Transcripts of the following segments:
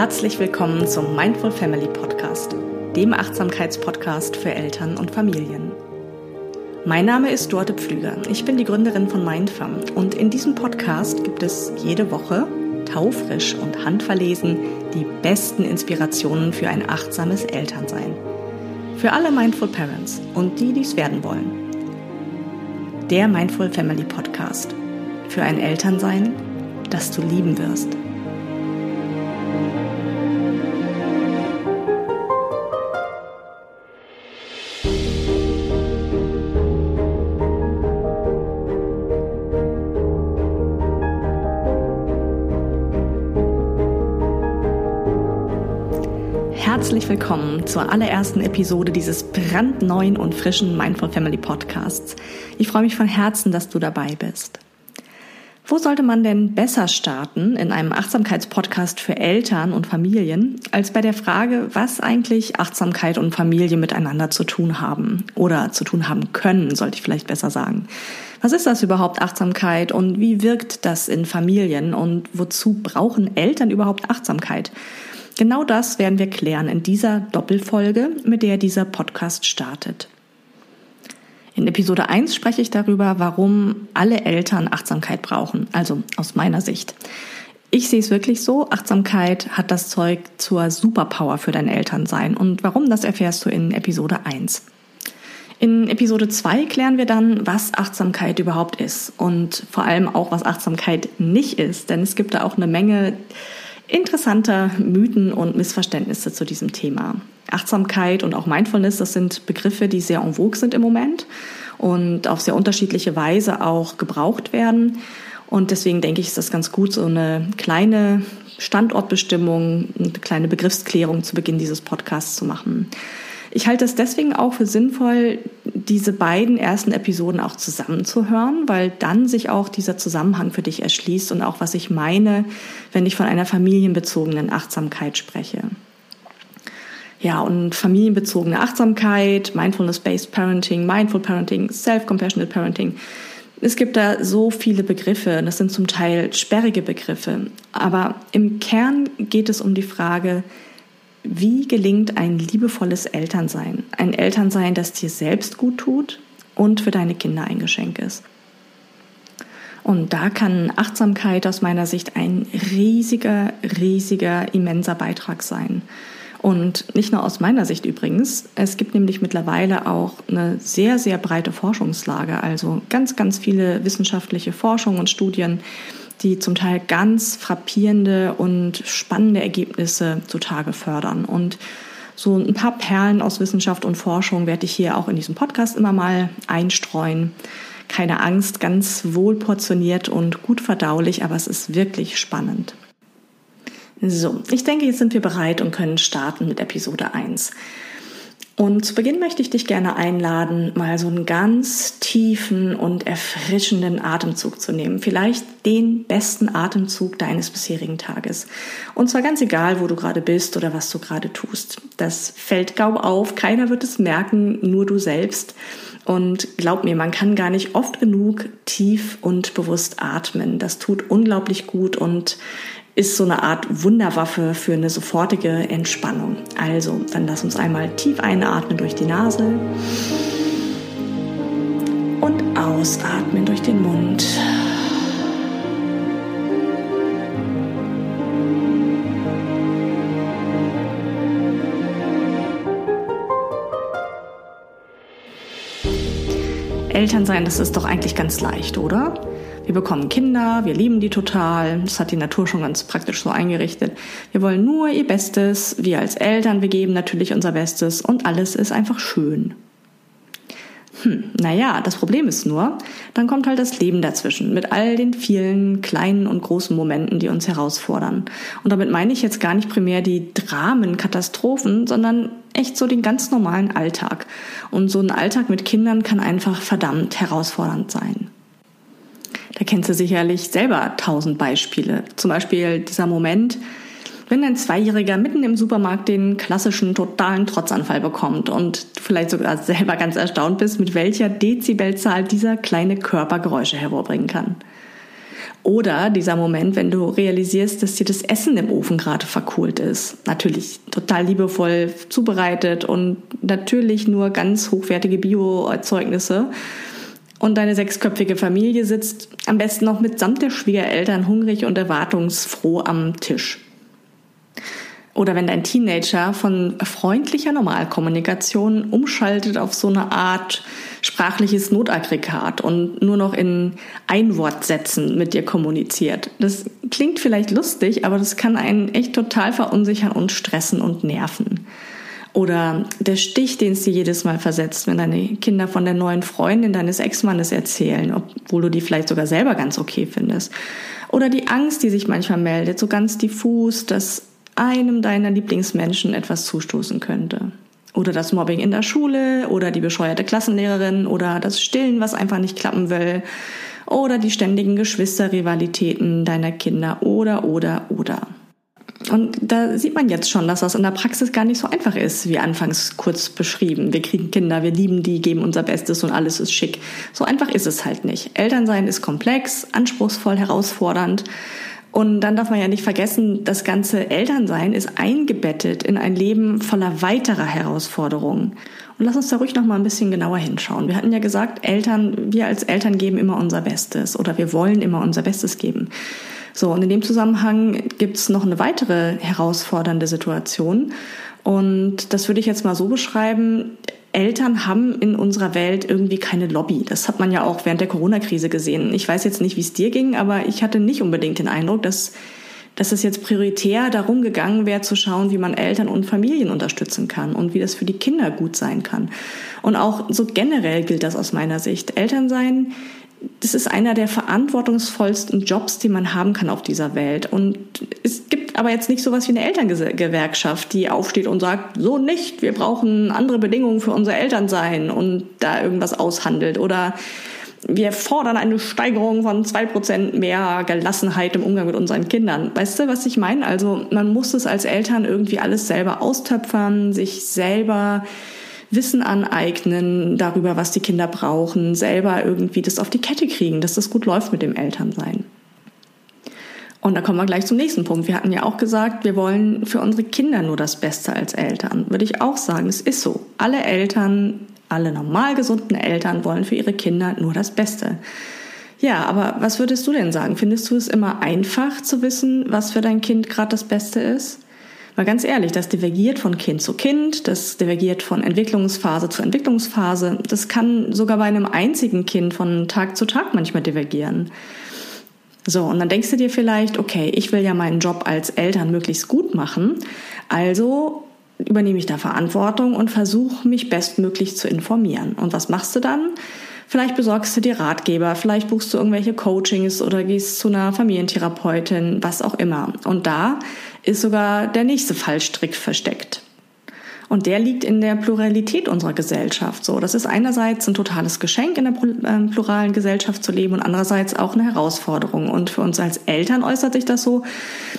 Herzlich willkommen zum Mindful Family Podcast, dem Achtsamkeitspodcast für Eltern und Familien. Mein Name ist Dorte Pflüger. Ich bin die Gründerin von Mindfam und in diesem Podcast gibt es jede Woche taufrisch und handverlesen die besten Inspirationen für ein achtsames Elternsein. Für alle Mindful Parents und die, die es werden wollen. Der Mindful Family Podcast. Für ein Elternsein, das du lieben wirst. Willkommen zur allerersten Episode dieses brandneuen und frischen Mindful Family Podcasts. Ich freue mich von Herzen, dass du dabei bist. Wo sollte man denn besser starten in einem Achtsamkeitspodcast für Eltern und Familien, als bei der Frage, was eigentlich Achtsamkeit und Familie miteinander zu tun haben oder zu tun haben können, sollte ich vielleicht besser sagen. Was ist das überhaupt Achtsamkeit und wie wirkt das in Familien und wozu brauchen Eltern überhaupt Achtsamkeit? Genau das werden wir klären in dieser Doppelfolge, mit der dieser Podcast startet. In Episode 1 spreche ich darüber, warum alle Eltern Achtsamkeit brauchen, also aus meiner Sicht. Ich sehe es wirklich so, Achtsamkeit hat das Zeug zur Superpower für dein Elternsein. Und warum, das erfährst du in Episode 1. In Episode 2 klären wir dann, was Achtsamkeit überhaupt ist und vor allem auch, was Achtsamkeit nicht ist, denn es gibt da auch eine Menge interessanter Mythen und Missverständnisse zu diesem Thema. Achtsamkeit und auch Mindfulness, das sind Begriffe, die sehr en vogue sind im Moment und auf sehr unterschiedliche Weise auch gebraucht werden. Und deswegen denke ich, ist das ganz gut, so eine kleine Standortbestimmung, eine kleine Begriffsklärung zu Beginn dieses Podcasts zu machen. Ich halte es deswegen auch für sinnvoll, diese beiden ersten Episoden auch zusammenzuhören, weil dann sich auch dieser Zusammenhang für dich erschließt und auch was ich meine, wenn ich von einer familienbezogenen Achtsamkeit spreche. Ja, und familienbezogene Achtsamkeit, Mindfulness-Based Parenting, Mindful Parenting, Self-Compassionate Parenting. Es gibt da so viele Begriffe, das sind zum Teil sperrige Begriffe. Aber im Kern geht es um die Frage, wie gelingt ein liebevolles Elternsein? Ein Elternsein, das dir selbst gut tut und für deine Kinder ein Geschenk ist. Und da kann Achtsamkeit aus meiner Sicht ein riesiger, riesiger, immenser Beitrag sein. Und nicht nur aus meiner Sicht übrigens. Es gibt nämlich mittlerweile auch eine sehr, sehr breite Forschungslage, also ganz, ganz viele wissenschaftliche Forschungen und Studien, die zum Teil ganz frappierende und spannende Ergebnisse zutage fördern. Und so ein paar Perlen aus Wissenschaft und Forschung werde ich hier auch in diesem Podcast immer mal einstreuen. Keine Angst, ganz wohl portioniert und gut verdaulich, aber es ist wirklich spannend. So, ich denke, jetzt sind wir bereit und können starten mit Episode 1. Und zu Beginn möchte ich dich gerne einladen, mal so einen ganz tiefen und erfrischenden Atemzug zu nehmen. Vielleicht den besten Atemzug deines bisherigen Tages. Und zwar ganz egal, wo du gerade bist oder was du gerade tust. Das fällt kaum auf, keiner wird es merken, nur du selbst. Und glaub mir, man kann gar nicht oft genug tief und bewusst atmen. Das tut unglaublich gut und ist so eine Art Wunderwaffe für eine sofortige Entspannung. Also, dann lass uns einmal tief einatmen durch die Nase und ausatmen durch den Mund. Eltern sein, das ist doch eigentlich ganz leicht, oder? Wir bekommen Kinder, wir lieben die total. Das hat die Natur schon ganz praktisch so eingerichtet. Wir wollen nur ihr Bestes. Wir als Eltern, wir geben natürlich unser Bestes und alles ist einfach schön. Hm, naja, das Problem ist nur, dann kommt halt das Leben dazwischen mit all den vielen kleinen und großen Momenten, die uns herausfordern. Und damit meine ich jetzt gar nicht primär die Dramen, Katastrophen, sondern echt so den ganz normalen Alltag. Und so ein Alltag mit Kindern kann einfach verdammt herausfordernd sein. Da kennst du sicherlich selber tausend Beispiele. Zum Beispiel dieser Moment, wenn ein Zweijähriger mitten im Supermarkt den klassischen totalen Trotzanfall bekommt und du vielleicht sogar selber ganz erstaunt bist, mit welcher Dezibelzahl dieser kleine Körper Geräusche hervorbringen kann. Oder dieser Moment, wenn du realisierst, dass dir das Essen im Ofen gerade verkohlt ist. Natürlich total liebevoll zubereitet und natürlich nur ganz hochwertige Bioerzeugnisse. Und deine sechsköpfige Familie sitzt am besten noch mitsamt der Schwiegereltern hungrig und erwartungsfroh am Tisch. Oder wenn dein Teenager von freundlicher Normalkommunikation umschaltet auf so eine Art sprachliches Notaggregat und nur noch in Einwortsätzen mit dir kommuniziert. Das klingt vielleicht lustig, aber das kann einen echt total verunsichern und stressen und nerven. Oder der Stich, den es dir jedes Mal versetzt, wenn deine Kinder von der neuen Freundin deines Ex-Mannes erzählen, obwohl du die vielleicht sogar selber ganz okay findest. Oder die Angst, die sich manchmal meldet, so ganz diffus, dass einem deiner Lieblingsmenschen etwas zustoßen könnte. Oder das Mobbing in der Schule oder die bescheuerte Klassenlehrerin oder das Stillen, was einfach nicht klappen will oder die ständigen Geschwisterrivalitäten deiner Kinder oder oder oder. Und da sieht man jetzt schon, dass das in der Praxis gar nicht so einfach ist, wie anfangs kurz beschrieben. Wir kriegen Kinder, wir lieben die, geben unser Bestes und alles ist schick. So einfach ist es halt nicht. Elternsein ist komplex, anspruchsvoll, herausfordernd. Und dann darf man ja nicht vergessen, das ganze Elternsein ist eingebettet in ein Leben voller weiterer Herausforderungen. Und lass uns da ruhig noch mal ein bisschen genauer hinschauen. Wir hatten ja gesagt, Eltern, wir als Eltern geben immer unser Bestes oder wir wollen immer unser Bestes geben. So, und in dem Zusammenhang gibt's noch eine weitere herausfordernde Situation. Und das würde ich jetzt mal so beschreiben. Eltern haben in unserer Welt irgendwie keine Lobby. Das hat man ja auch während der Corona-Krise gesehen. Ich weiß jetzt nicht, wie es dir ging, aber ich hatte nicht unbedingt den Eindruck, dass, dass es jetzt prioritär darum gegangen wäre, zu schauen, wie man Eltern und Familien unterstützen kann und wie das für die Kinder gut sein kann. Und auch so generell gilt das aus meiner Sicht. Elternsein das ist einer der verantwortungsvollsten Jobs, die man haben kann auf dieser Welt. Und es gibt aber jetzt nicht so was wie eine Elterngewerkschaft, die aufsteht und sagt, so nicht, wir brauchen andere Bedingungen für unser Elternsein und da irgendwas aushandelt. Oder wir fordern eine Steigerung von zwei Prozent mehr Gelassenheit im Umgang mit unseren Kindern. Weißt du, was ich meine? Also man muss es als Eltern irgendwie alles selber austöpfern, sich selber Wissen aneignen darüber, was die Kinder brauchen, selber irgendwie das auf die Kette kriegen, dass das gut läuft mit dem Elternsein. Und da kommen wir gleich zum nächsten Punkt. Wir hatten ja auch gesagt, wir wollen für unsere Kinder nur das Beste als Eltern. Würde ich auch sagen, es ist so. Alle Eltern, alle normal gesunden Eltern wollen für ihre Kinder nur das Beste. Ja, aber was würdest du denn sagen? Findest du es immer einfach zu wissen, was für dein Kind gerade das Beste ist? Weil ganz ehrlich, das divergiert von Kind zu Kind, das divergiert von Entwicklungsphase zu Entwicklungsphase. Das kann sogar bei einem einzigen Kind von Tag zu Tag manchmal divergieren. So, und dann denkst du dir vielleicht, okay, ich will ja meinen Job als Eltern möglichst gut machen, also übernehme ich da Verantwortung und versuche mich bestmöglich zu informieren. Und was machst du dann? Vielleicht besorgst du dir Ratgeber, vielleicht buchst du irgendwelche Coachings oder gehst zu einer Familientherapeutin, was auch immer. Und da ist sogar der nächste Fallstrick versteckt. Und der liegt in der Pluralität unserer Gesellschaft. So, das ist einerseits ein totales Geschenk, in der ähm, pluralen Gesellschaft zu leben und andererseits auch eine Herausforderung. Und für uns als Eltern äußert sich das so,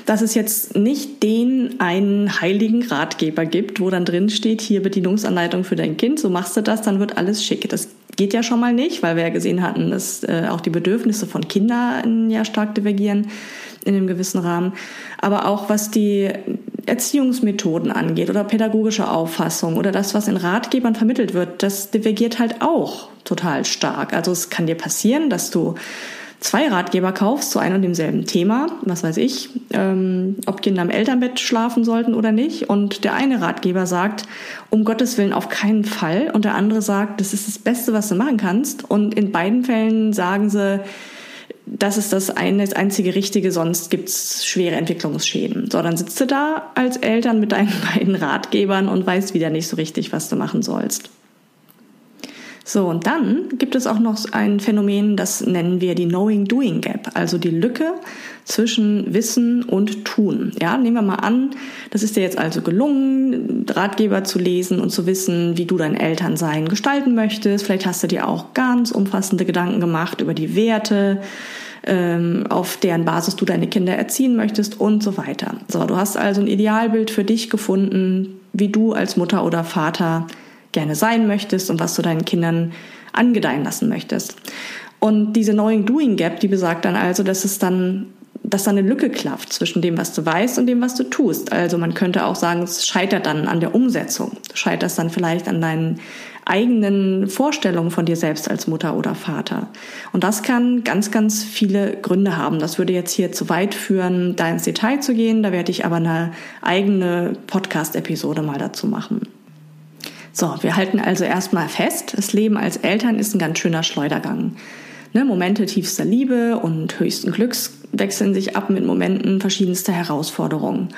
dass es jetzt nicht den einen heiligen Ratgeber gibt, wo dann drin steht, hier Bedienungsanleitung für dein Kind, so machst du das, dann wird alles schick. Das geht ja schon mal nicht, weil wir ja gesehen hatten, dass äh, auch die Bedürfnisse von Kindern ja stark divergieren in einem gewissen Rahmen. Aber auch was die Erziehungsmethoden angeht oder pädagogische Auffassung oder das, was in Ratgebern vermittelt wird, das divergiert halt auch total stark. Also es kann dir passieren, dass du zwei Ratgeber kaufst zu einem und demselben Thema, was weiß ich, ähm, ob Kinder im Elternbett schlafen sollten oder nicht. Und der eine Ratgeber sagt, um Gottes Willen auf keinen Fall. Und der andere sagt, das ist das Beste, was du machen kannst. Und in beiden Fällen sagen sie, das ist das eine, das einzige Richtige, sonst gibt's schwere Entwicklungsschäden. So, dann sitzt du da als Eltern mit deinen beiden Ratgebern und weißt wieder nicht so richtig, was du machen sollst. So, und dann gibt es auch noch ein Phänomen, das nennen wir die Knowing-Doing Gap, also die Lücke zwischen Wissen und Tun. Ja, nehmen wir mal an, das ist dir jetzt also gelungen, Ratgeber zu lesen und zu wissen, wie du dein Elternsein gestalten möchtest. Vielleicht hast du dir auch ganz umfassende Gedanken gemacht über die Werte, ähm, auf deren Basis du deine Kinder erziehen möchtest und so weiter. So, du hast also ein Idealbild für dich gefunden, wie du als Mutter oder Vater gerne sein möchtest und was du deinen Kindern angedeihen lassen möchtest. Und diese Knowing Doing Gap, die besagt dann also, dass es dann dass da eine Lücke klafft zwischen dem, was du weißt und dem, was du tust. Also man könnte auch sagen, es scheitert dann an der Umsetzung. Du scheiterst dann vielleicht an deinen eigenen Vorstellungen von dir selbst als Mutter oder Vater. Und das kann ganz, ganz viele Gründe haben. Das würde jetzt hier zu weit führen, da ins Detail zu gehen. Da werde ich aber eine eigene Podcast-Episode mal dazu machen. So, wir halten also erstmal fest, das Leben als Eltern ist ein ganz schöner Schleudergang. Ne, Momente tiefster Liebe und höchsten Glücks wechseln sich ab mit Momenten verschiedenster Herausforderungen.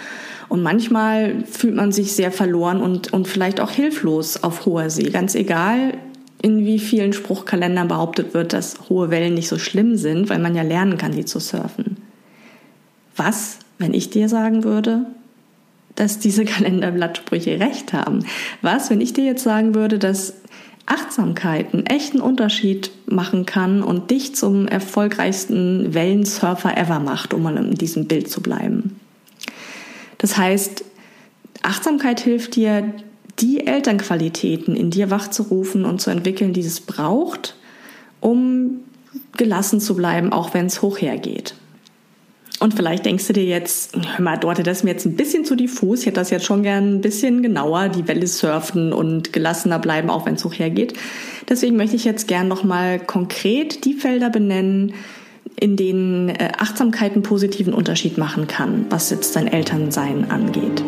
Und manchmal fühlt man sich sehr verloren und, und vielleicht auch hilflos auf hoher See. Ganz egal, in wie vielen Spruchkalendern behauptet wird, dass hohe Wellen nicht so schlimm sind, weil man ja lernen kann, die zu surfen. Was, wenn ich dir sagen würde, dass diese Kalenderblattsprüche recht haben? Was, wenn ich dir jetzt sagen würde, dass Achtsamkeit einen echten Unterschied machen kann und dich zum erfolgreichsten Wellensurfer ever macht, um mal in diesem Bild zu bleiben. Das heißt, Achtsamkeit hilft dir, die Elternqualitäten in dir wachzurufen und zu entwickeln, die es braucht, um gelassen zu bleiben, auch wenn es hoch hergeht. Und vielleicht denkst du dir jetzt, hör mal, Dorte, das ist mir jetzt ein bisschen zu diffus. Ich hätte das jetzt schon gern ein bisschen genauer, die Welle surfen und gelassener bleiben, auch wenn es hoch hergeht. Deswegen möchte ich jetzt gern nochmal konkret die Felder benennen, in denen äh, Achtsamkeit einen positiven Unterschied machen kann, was jetzt dein Elternsein angeht.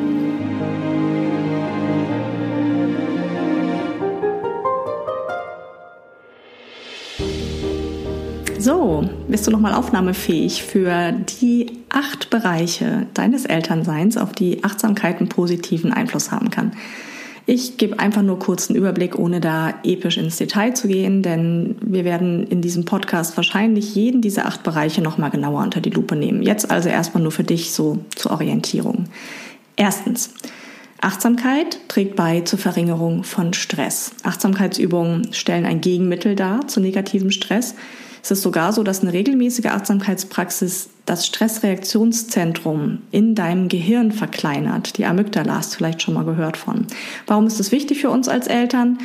So, bist du nochmal aufnahmefähig für die acht Bereiche deines Elternseins, auf die Achtsamkeit einen positiven Einfluss haben kann? Ich gebe einfach nur kurz einen Überblick, ohne da episch ins Detail zu gehen, denn wir werden in diesem Podcast wahrscheinlich jeden dieser acht Bereiche nochmal genauer unter die Lupe nehmen. Jetzt also erstmal nur für dich so zur Orientierung. Erstens. Achtsamkeit trägt bei zur Verringerung von Stress. Achtsamkeitsübungen stellen ein Gegenmittel dar zu negativem Stress. Es ist sogar so, dass eine regelmäßige Achtsamkeitspraxis das Stressreaktionszentrum in deinem Gehirn verkleinert. Die Amygdala hast du vielleicht schon mal gehört von. Warum ist das wichtig für uns als Eltern?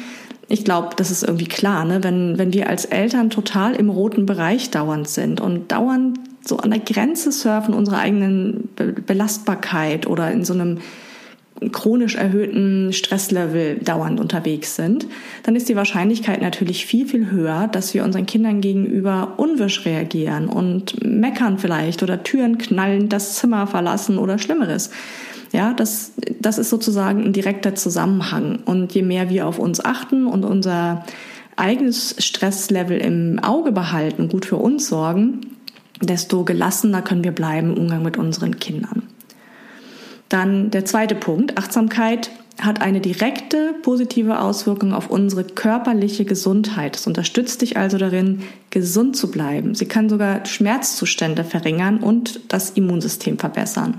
Ich glaube, das ist irgendwie klar, ne? wenn, wenn wir als Eltern total im roten Bereich dauernd sind und dauernd so an der Grenze surfen unserer eigenen Belastbarkeit oder in so einem chronisch erhöhten Stresslevel dauernd unterwegs sind, dann ist die Wahrscheinlichkeit natürlich viel, viel höher, dass wir unseren Kindern gegenüber unwisch reagieren und meckern vielleicht oder Türen knallen, das Zimmer verlassen oder Schlimmeres. Ja, das, das ist sozusagen ein direkter Zusammenhang. Und je mehr wir auf uns achten und unser eigenes Stresslevel im Auge behalten, gut für uns sorgen, desto gelassener können wir bleiben im Umgang mit unseren Kindern. Dann der zweite Punkt, Achtsamkeit hat eine direkte positive Auswirkung auf unsere körperliche Gesundheit. Es unterstützt dich also darin, gesund zu bleiben. Sie kann sogar Schmerzzustände verringern und das Immunsystem verbessern.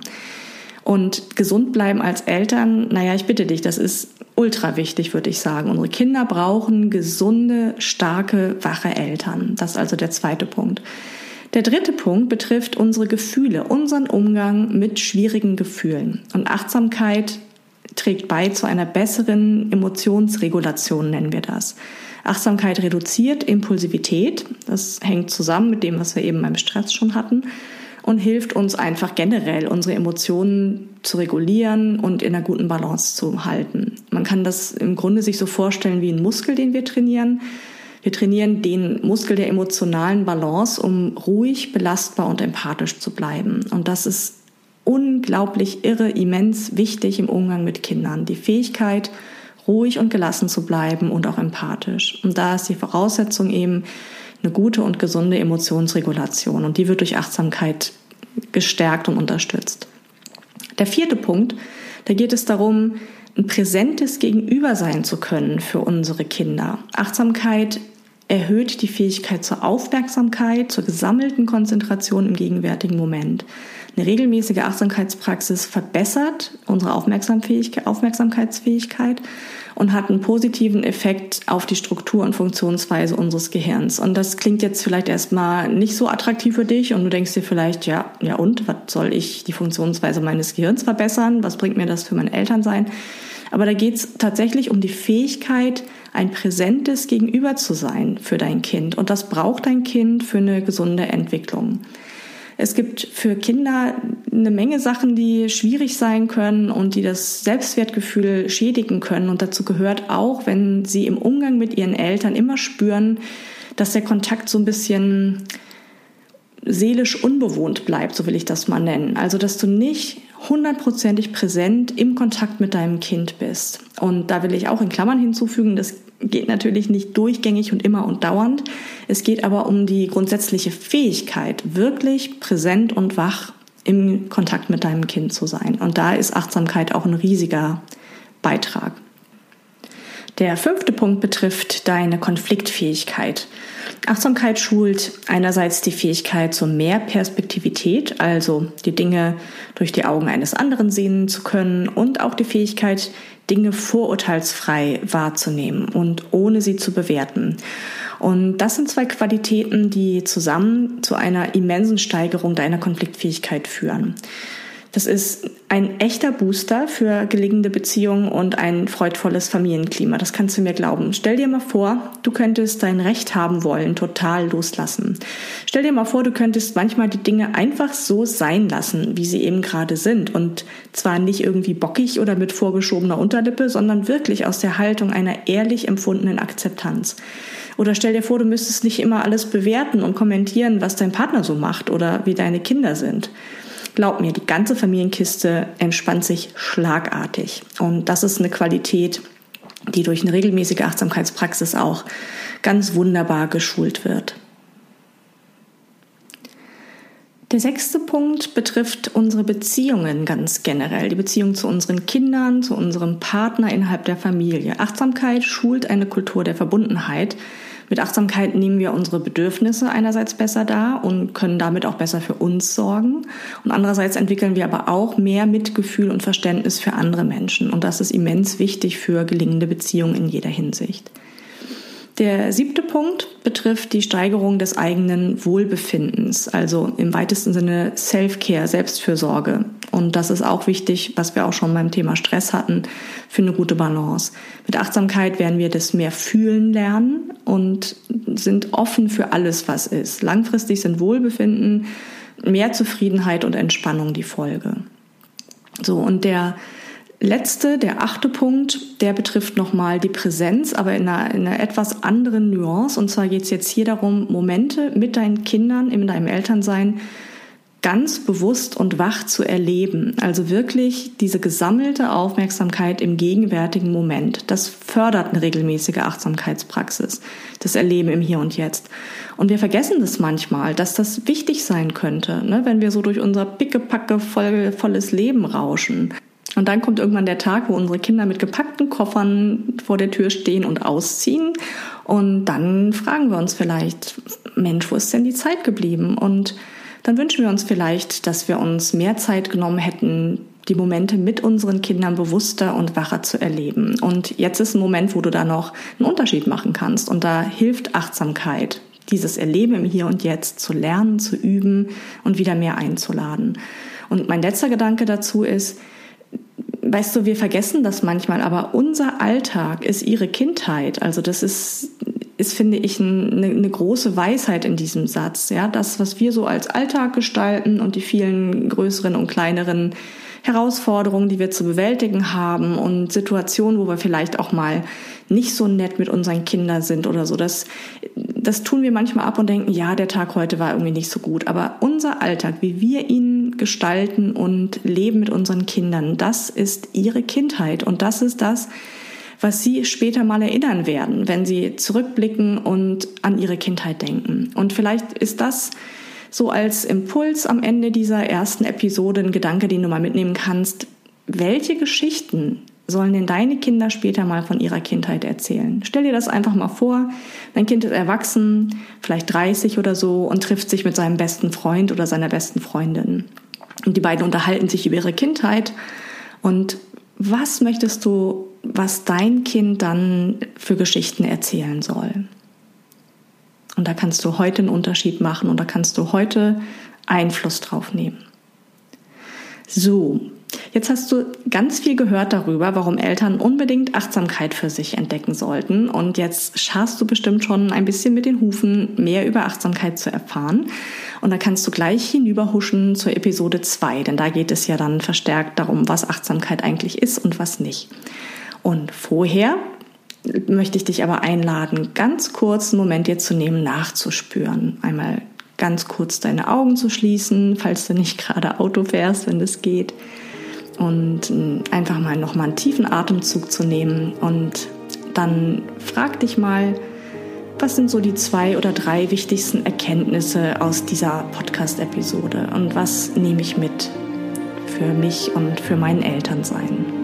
Und gesund bleiben als Eltern, naja, ich bitte dich, das ist ultra wichtig, würde ich sagen. Unsere Kinder brauchen gesunde, starke, wache Eltern. Das ist also der zweite Punkt. Der dritte Punkt betrifft unsere Gefühle, unseren Umgang mit schwierigen Gefühlen. Und Achtsamkeit trägt bei zu einer besseren Emotionsregulation, nennen wir das. Achtsamkeit reduziert Impulsivität. Das hängt zusammen mit dem, was wir eben beim Stress schon hatten und hilft uns einfach generell, unsere Emotionen zu regulieren und in einer guten Balance zu halten. Man kann das im Grunde sich so vorstellen wie ein Muskel, den wir trainieren. Wir trainieren den Muskel der emotionalen Balance, um ruhig, belastbar und empathisch zu bleiben. Und das ist unglaublich irre, immens wichtig im Umgang mit Kindern. Die Fähigkeit, ruhig und gelassen zu bleiben und auch empathisch. Und da ist die Voraussetzung eben eine gute und gesunde Emotionsregulation. Und die wird durch Achtsamkeit gestärkt und unterstützt. Der vierte Punkt, da geht es darum, ein präsentes Gegenüber sein zu können für unsere Kinder. Achtsamkeit erhöht die Fähigkeit zur Aufmerksamkeit, zur gesammelten Konzentration im gegenwärtigen Moment. Eine regelmäßige Achtsamkeitspraxis verbessert unsere Aufmerksamkeitsfähigkeit und hat einen positiven Effekt auf die Struktur und Funktionsweise unseres Gehirns. Und das klingt jetzt vielleicht erstmal nicht so attraktiv für dich und du denkst dir vielleicht, ja, ja und, was soll ich die Funktionsweise meines Gehirns verbessern? Was bringt mir das für mein Elternsein? Aber da geht es tatsächlich um die Fähigkeit, ein präsentes Gegenüber zu sein für dein Kind. Und das braucht dein Kind für eine gesunde Entwicklung. Es gibt für Kinder eine Menge Sachen, die schwierig sein können und die das Selbstwertgefühl schädigen können. Und dazu gehört auch, wenn sie im Umgang mit ihren Eltern immer spüren, dass der Kontakt so ein bisschen seelisch unbewohnt bleibt, so will ich das mal nennen. Also, dass du nicht hundertprozentig präsent im Kontakt mit deinem Kind bist. Und da will ich auch in Klammern hinzufügen, das geht natürlich nicht durchgängig und immer und dauernd. Es geht aber um die grundsätzliche Fähigkeit, wirklich präsent und wach im Kontakt mit deinem Kind zu sein. Und da ist Achtsamkeit auch ein riesiger Beitrag. Der fünfte Punkt betrifft deine Konfliktfähigkeit. Achtsamkeit schult einerseits die Fähigkeit zur Mehrperspektivität, also die Dinge durch die Augen eines anderen sehen zu können und auch die Fähigkeit, Dinge vorurteilsfrei wahrzunehmen und ohne sie zu bewerten. Und das sind zwei Qualitäten, die zusammen zu einer immensen Steigerung deiner Konfliktfähigkeit führen. Das ist ein echter Booster für gelingende Beziehungen und ein freudvolles Familienklima. Das kannst du mir glauben. Stell dir mal vor, du könntest dein Recht haben wollen total loslassen. Stell dir mal vor, du könntest manchmal die Dinge einfach so sein lassen, wie sie eben gerade sind. Und zwar nicht irgendwie bockig oder mit vorgeschobener Unterlippe, sondern wirklich aus der Haltung einer ehrlich empfundenen Akzeptanz. Oder stell dir vor, du müsstest nicht immer alles bewerten und kommentieren, was dein Partner so macht oder wie deine Kinder sind. Glaub mir, die ganze Familienkiste entspannt sich schlagartig. Und das ist eine Qualität, die durch eine regelmäßige Achtsamkeitspraxis auch ganz wunderbar geschult wird. Der sechste Punkt betrifft unsere Beziehungen ganz generell, die Beziehung zu unseren Kindern, zu unserem Partner innerhalb der Familie. Achtsamkeit schult eine Kultur der Verbundenheit, mit Achtsamkeit nehmen wir unsere Bedürfnisse einerseits besser dar und können damit auch besser für uns sorgen. Und andererseits entwickeln wir aber auch mehr Mitgefühl und Verständnis für andere Menschen. Und das ist immens wichtig für gelingende Beziehungen in jeder Hinsicht. Der siebte Punkt betrifft die Steigerung des eigenen Wohlbefindens, also im weitesten Sinne Self-Care, Selbstfürsorge. Und das ist auch wichtig, was wir auch schon beim Thema Stress hatten, für eine gute Balance. Mit Achtsamkeit werden wir das mehr fühlen lernen und sind offen für alles, was ist. Langfristig sind Wohlbefinden, mehr Zufriedenheit und Entspannung die Folge. So, und der letzte, der achte Punkt, der betrifft nochmal die Präsenz, aber in einer, in einer etwas anderen Nuance. Und zwar geht es jetzt hier darum, Momente mit deinen Kindern in deinem Elternsein ganz bewusst und wach zu erleben. Also wirklich diese gesammelte Aufmerksamkeit im gegenwärtigen Moment. Das fördert eine regelmäßige Achtsamkeitspraxis, das Erleben im Hier und Jetzt. Und wir vergessen das manchmal, dass das wichtig sein könnte, ne? wenn wir so durch unser pickepacke voll, volles Leben rauschen. Und dann kommt irgendwann der Tag, wo unsere Kinder mit gepackten Koffern vor der Tür stehen und ausziehen. Und dann fragen wir uns vielleicht, Mensch, wo ist denn die Zeit geblieben? Und dann wünschen wir uns vielleicht, dass wir uns mehr Zeit genommen hätten, die Momente mit unseren Kindern bewusster und wacher zu erleben. Und jetzt ist ein Moment, wo du da noch einen Unterschied machen kannst. Und da hilft Achtsamkeit, dieses Erleben im Hier und Jetzt zu lernen, zu üben und wieder mehr einzuladen. Und mein letzter Gedanke dazu ist, weißt du, wir vergessen das manchmal, aber unser Alltag ist ihre Kindheit. Also das ist, ist finde ich, eine, eine große Weisheit in diesem Satz. Ja, das, was wir so als Alltag gestalten und die vielen größeren und kleineren Herausforderungen, die wir zu bewältigen haben und Situationen, wo wir vielleicht auch mal nicht so nett mit unseren Kindern sind oder so. Das, das tun wir manchmal ab und denken, ja, der Tag heute war irgendwie nicht so gut. Aber unser Alltag, wie wir ihn gestalten und leben mit unseren Kindern, das ist ihre Kindheit und das ist das, was sie später mal erinnern werden, wenn sie zurückblicken und an ihre Kindheit denken. Und vielleicht ist das so als Impuls am Ende dieser ersten Episode ein Gedanke, den du mal mitnehmen kannst. Welche Geschichten sollen denn deine Kinder später mal von ihrer Kindheit erzählen? Stell dir das einfach mal vor. Dein Kind ist erwachsen, vielleicht 30 oder so und trifft sich mit seinem besten Freund oder seiner besten Freundin. Und die beiden unterhalten sich über ihre Kindheit. Und was möchtest du, was dein Kind dann für Geschichten erzählen soll? Und da kannst du heute einen Unterschied machen und da kannst du heute Einfluss drauf nehmen. So, Jetzt hast du ganz viel gehört darüber, warum Eltern unbedingt Achtsamkeit für sich entdecken sollten. Und jetzt scharst du bestimmt schon ein bisschen mit den Hufen, mehr über Achtsamkeit zu erfahren. Und da kannst du gleich hinüberhuschen zur Episode 2, denn da geht es ja dann verstärkt darum, was Achtsamkeit eigentlich ist und was nicht. Und vorher möchte ich dich aber einladen, ganz kurz einen Moment dir zu nehmen, nachzuspüren. Einmal ganz kurz deine Augen zu schließen, falls du nicht gerade Auto fährst, wenn das geht. Und ähm, einfach mal nochmal einen tiefen Atemzug zu nehmen. Und dann frag dich mal, was sind so die zwei oder drei wichtigsten Erkenntnisse aus dieser Podcast-Episode und was nehme ich mit für mich und für mein Elternsein?